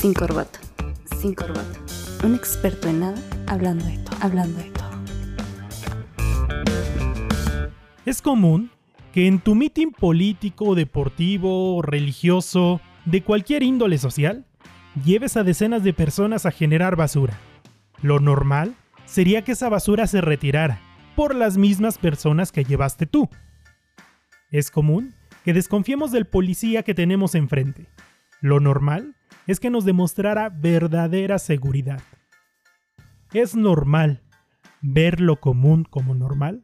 Sin corbata. Sin corbata. Un experto en nada hablando de todo. Hablando de todo. Es común que en tu mitin político, deportivo, religioso, de cualquier índole social, lleves a decenas de personas a generar basura. Lo normal sería que esa basura se retirara por las mismas personas que llevaste tú. Es común que desconfiemos del policía que tenemos enfrente. Lo normal es que nos demostrara verdadera seguridad. ¿Es normal ver lo común como normal?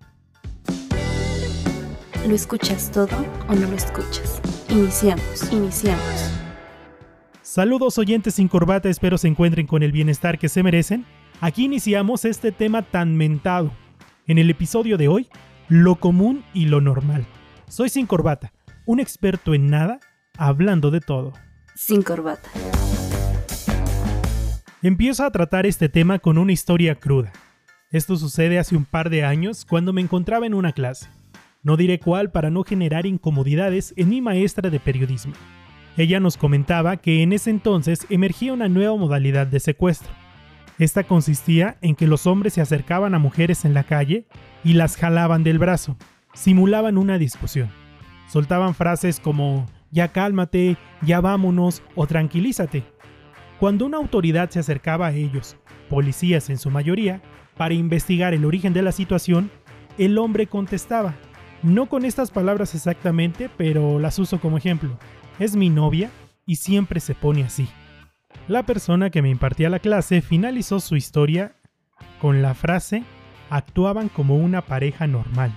¿Lo escuchas todo o no lo escuchas? Iniciamos, iniciamos. Saludos oyentes sin corbata, espero se encuentren con el bienestar que se merecen. Aquí iniciamos este tema tan mentado. En el episodio de hoy, lo común y lo normal. Soy sin corbata, un experto en nada, hablando de todo. Sin corbata. Empiezo a tratar este tema con una historia cruda. Esto sucede hace un par de años cuando me encontraba en una clase. No diré cuál para no generar incomodidades en mi maestra de periodismo. Ella nos comentaba que en ese entonces emergía una nueva modalidad de secuestro. Esta consistía en que los hombres se acercaban a mujeres en la calle y las jalaban del brazo, simulaban una discusión. Soltaban frases como ya cálmate, ya vámonos o tranquilízate. Cuando una autoridad se acercaba a ellos, policías en su mayoría, para investigar el origen de la situación, el hombre contestaba, no con estas palabras exactamente, pero las uso como ejemplo. Es mi novia y siempre se pone así. La persona que me impartía la clase finalizó su historia con la frase actuaban como una pareja normal.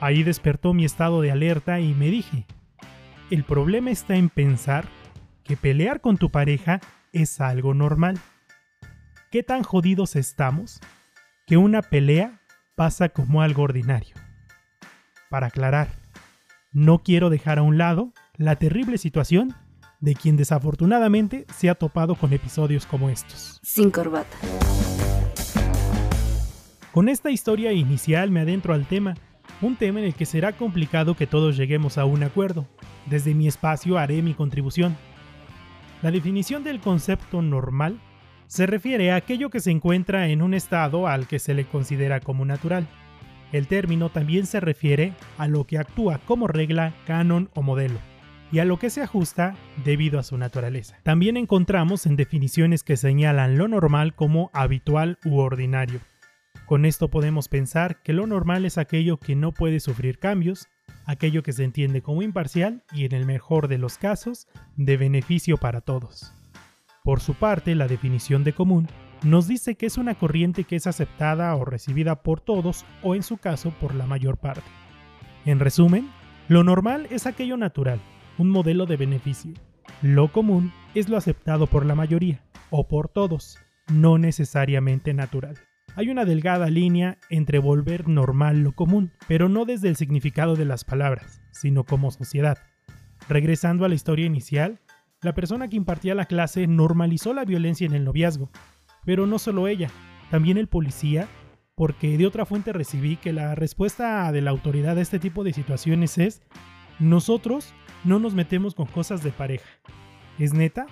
Ahí despertó mi estado de alerta y me dije, el problema está en pensar que pelear con tu pareja es algo normal. ¿Qué tan jodidos estamos que una pelea pasa como algo ordinario? Para aclarar, no quiero dejar a un lado la terrible situación de quien desafortunadamente se ha topado con episodios como estos. Sin corbata. Con esta historia inicial me adentro al tema, un tema en el que será complicado que todos lleguemos a un acuerdo. Desde mi espacio haré mi contribución. La definición del concepto normal se refiere a aquello que se encuentra en un estado al que se le considera como natural. El término también se refiere a lo que actúa como regla, canon o modelo, y a lo que se ajusta debido a su naturaleza. También encontramos en definiciones que señalan lo normal como habitual u ordinario. Con esto podemos pensar que lo normal es aquello que no puede sufrir cambios, aquello que se entiende como imparcial y en el mejor de los casos, de beneficio para todos. Por su parte, la definición de común nos dice que es una corriente que es aceptada o recibida por todos o en su caso por la mayor parte. En resumen, lo normal es aquello natural, un modelo de beneficio. Lo común es lo aceptado por la mayoría o por todos, no necesariamente natural. Hay una delgada línea entre volver normal lo común, pero no desde el significado de las palabras, sino como sociedad. Regresando a la historia inicial, la persona que impartía la clase normalizó la violencia en el noviazgo, pero no solo ella, también el policía, porque de otra fuente recibí que la respuesta de la autoridad a este tipo de situaciones es, nosotros no nos metemos con cosas de pareja. ¿Es neta?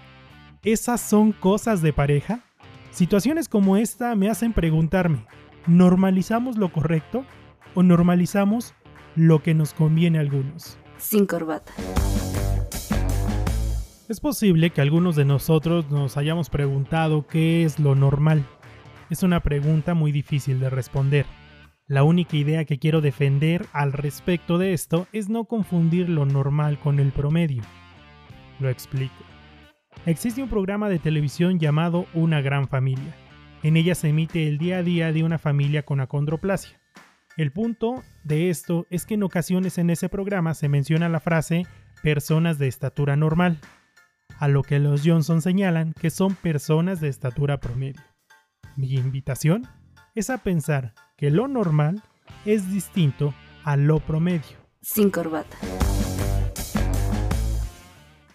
¿Esas son cosas de pareja? Situaciones como esta me hacen preguntarme, ¿normalizamos lo correcto o normalizamos lo que nos conviene a algunos? Sin corbata. Es posible que algunos de nosotros nos hayamos preguntado qué es lo normal. Es una pregunta muy difícil de responder. La única idea que quiero defender al respecto de esto es no confundir lo normal con el promedio. Lo explico. Existe un programa de televisión llamado Una Gran Familia. En ella se emite el día a día de una familia con acondroplasia. El punto de esto es que en ocasiones en ese programa se menciona la frase personas de estatura normal, a lo que los Johnson señalan que son personas de estatura promedio. Mi invitación es a pensar que lo normal es distinto a lo promedio. Sin corbata.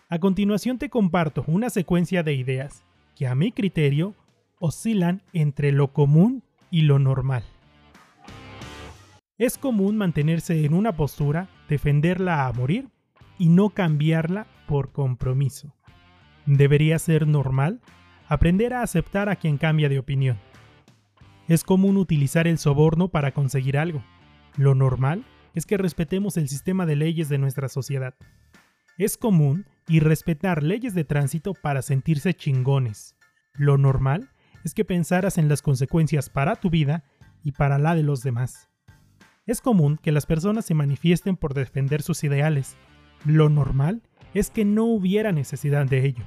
A continuación te comparto una secuencia de ideas que a mi criterio oscilan entre lo común y lo normal. Es común mantenerse en una postura, defenderla a morir y no cambiarla por compromiso. Debería ser normal aprender a aceptar a quien cambia de opinión. Es común utilizar el soborno para conseguir algo. Lo normal es que respetemos el sistema de leyes de nuestra sociedad. Es común y respetar leyes de tránsito para sentirse chingones. Lo normal es que pensaras en las consecuencias para tu vida y para la de los demás. Es común que las personas se manifiesten por defender sus ideales. Lo normal es que no hubiera necesidad de ello.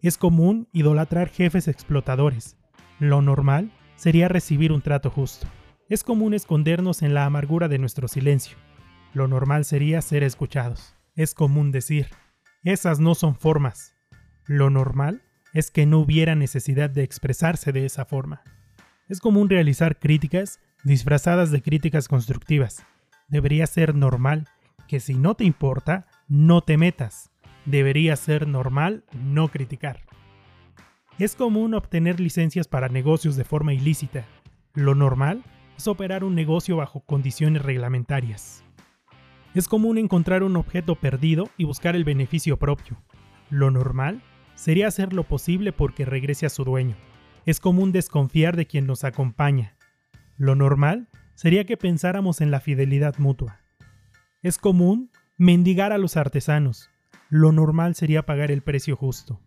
Es común idolatrar jefes explotadores. Lo normal sería recibir un trato justo. Es común escondernos en la amargura de nuestro silencio. Lo normal sería ser escuchados. Es común decir, esas no son formas. Lo normal es que no hubiera necesidad de expresarse de esa forma. Es común realizar críticas disfrazadas de críticas constructivas. Debería ser normal que si no te importa, no te metas. Debería ser normal no criticar. Es común obtener licencias para negocios de forma ilícita. Lo normal es operar un negocio bajo condiciones reglamentarias. Es común encontrar un objeto perdido y buscar el beneficio propio. Lo normal sería hacer lo posible porque regrese a su dueño. Es común desconfiar de quien nos acompaña. Lo normal sería que pensáramos en la fidelidad mutua. Es común mendigar a los artesanos. Lo normal sería pagar el precio justo.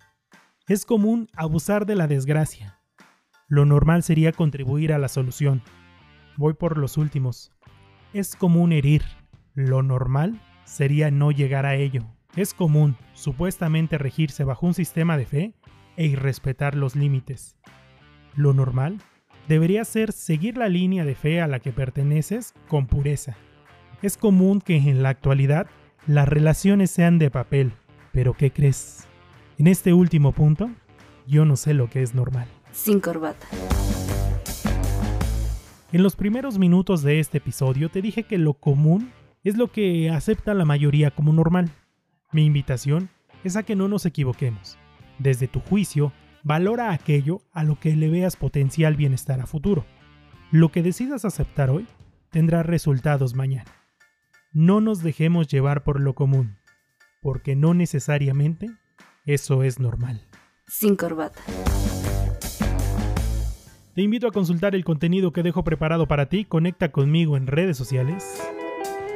Es común abusar de la desgracia. Lo normal sería contribuir a la solución. Voy por los últimos. Es común herir. Lo normal sería no llegar a ello. Es común, supuestamente, regirse bajo un sistema de fe e irrespetar los límites. Lo normal debería ser seguir la línea de fe a la que perteneces con pureza. Es común que en la actualidad las relaciones sean de papel, pero ¿qué crees? En este último punto, yo no sé lo que es normal. Sin corbata. En los primeros minutos de este episodio te dije que lo común es lo que acepta la mayoría como normal. Mi invitación es a que no nos equivoquemos. Desde tu juicio, valora aquello a lo que le veas potencial bienestar a futuro. Lo que decidas aceptar hoy tendrá resultados mañana. No nos dejemos llevar por lo común, porque no necesariamente eso es normal. Sin corbata. Te invito a consultar el contenido que dejo preparado para ti. Conecta conmigo en redes sociales.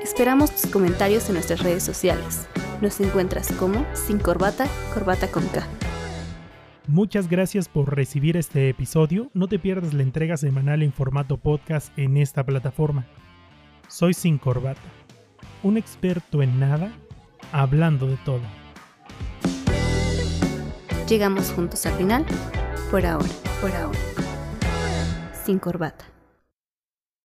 Esperamos tus comentarios en nuestras redes sociales. Nos encuentras como Sin Corbata, Corbata con K. Muchas gracias por recibir este episodio. No te pierdas la entrega semanal en formato podcast en esta plataforma. Soy Sin Corbata, un experto en nada, hablando de todo. Llegamos juntos al final, por ahora, por ahora. Sin corbata.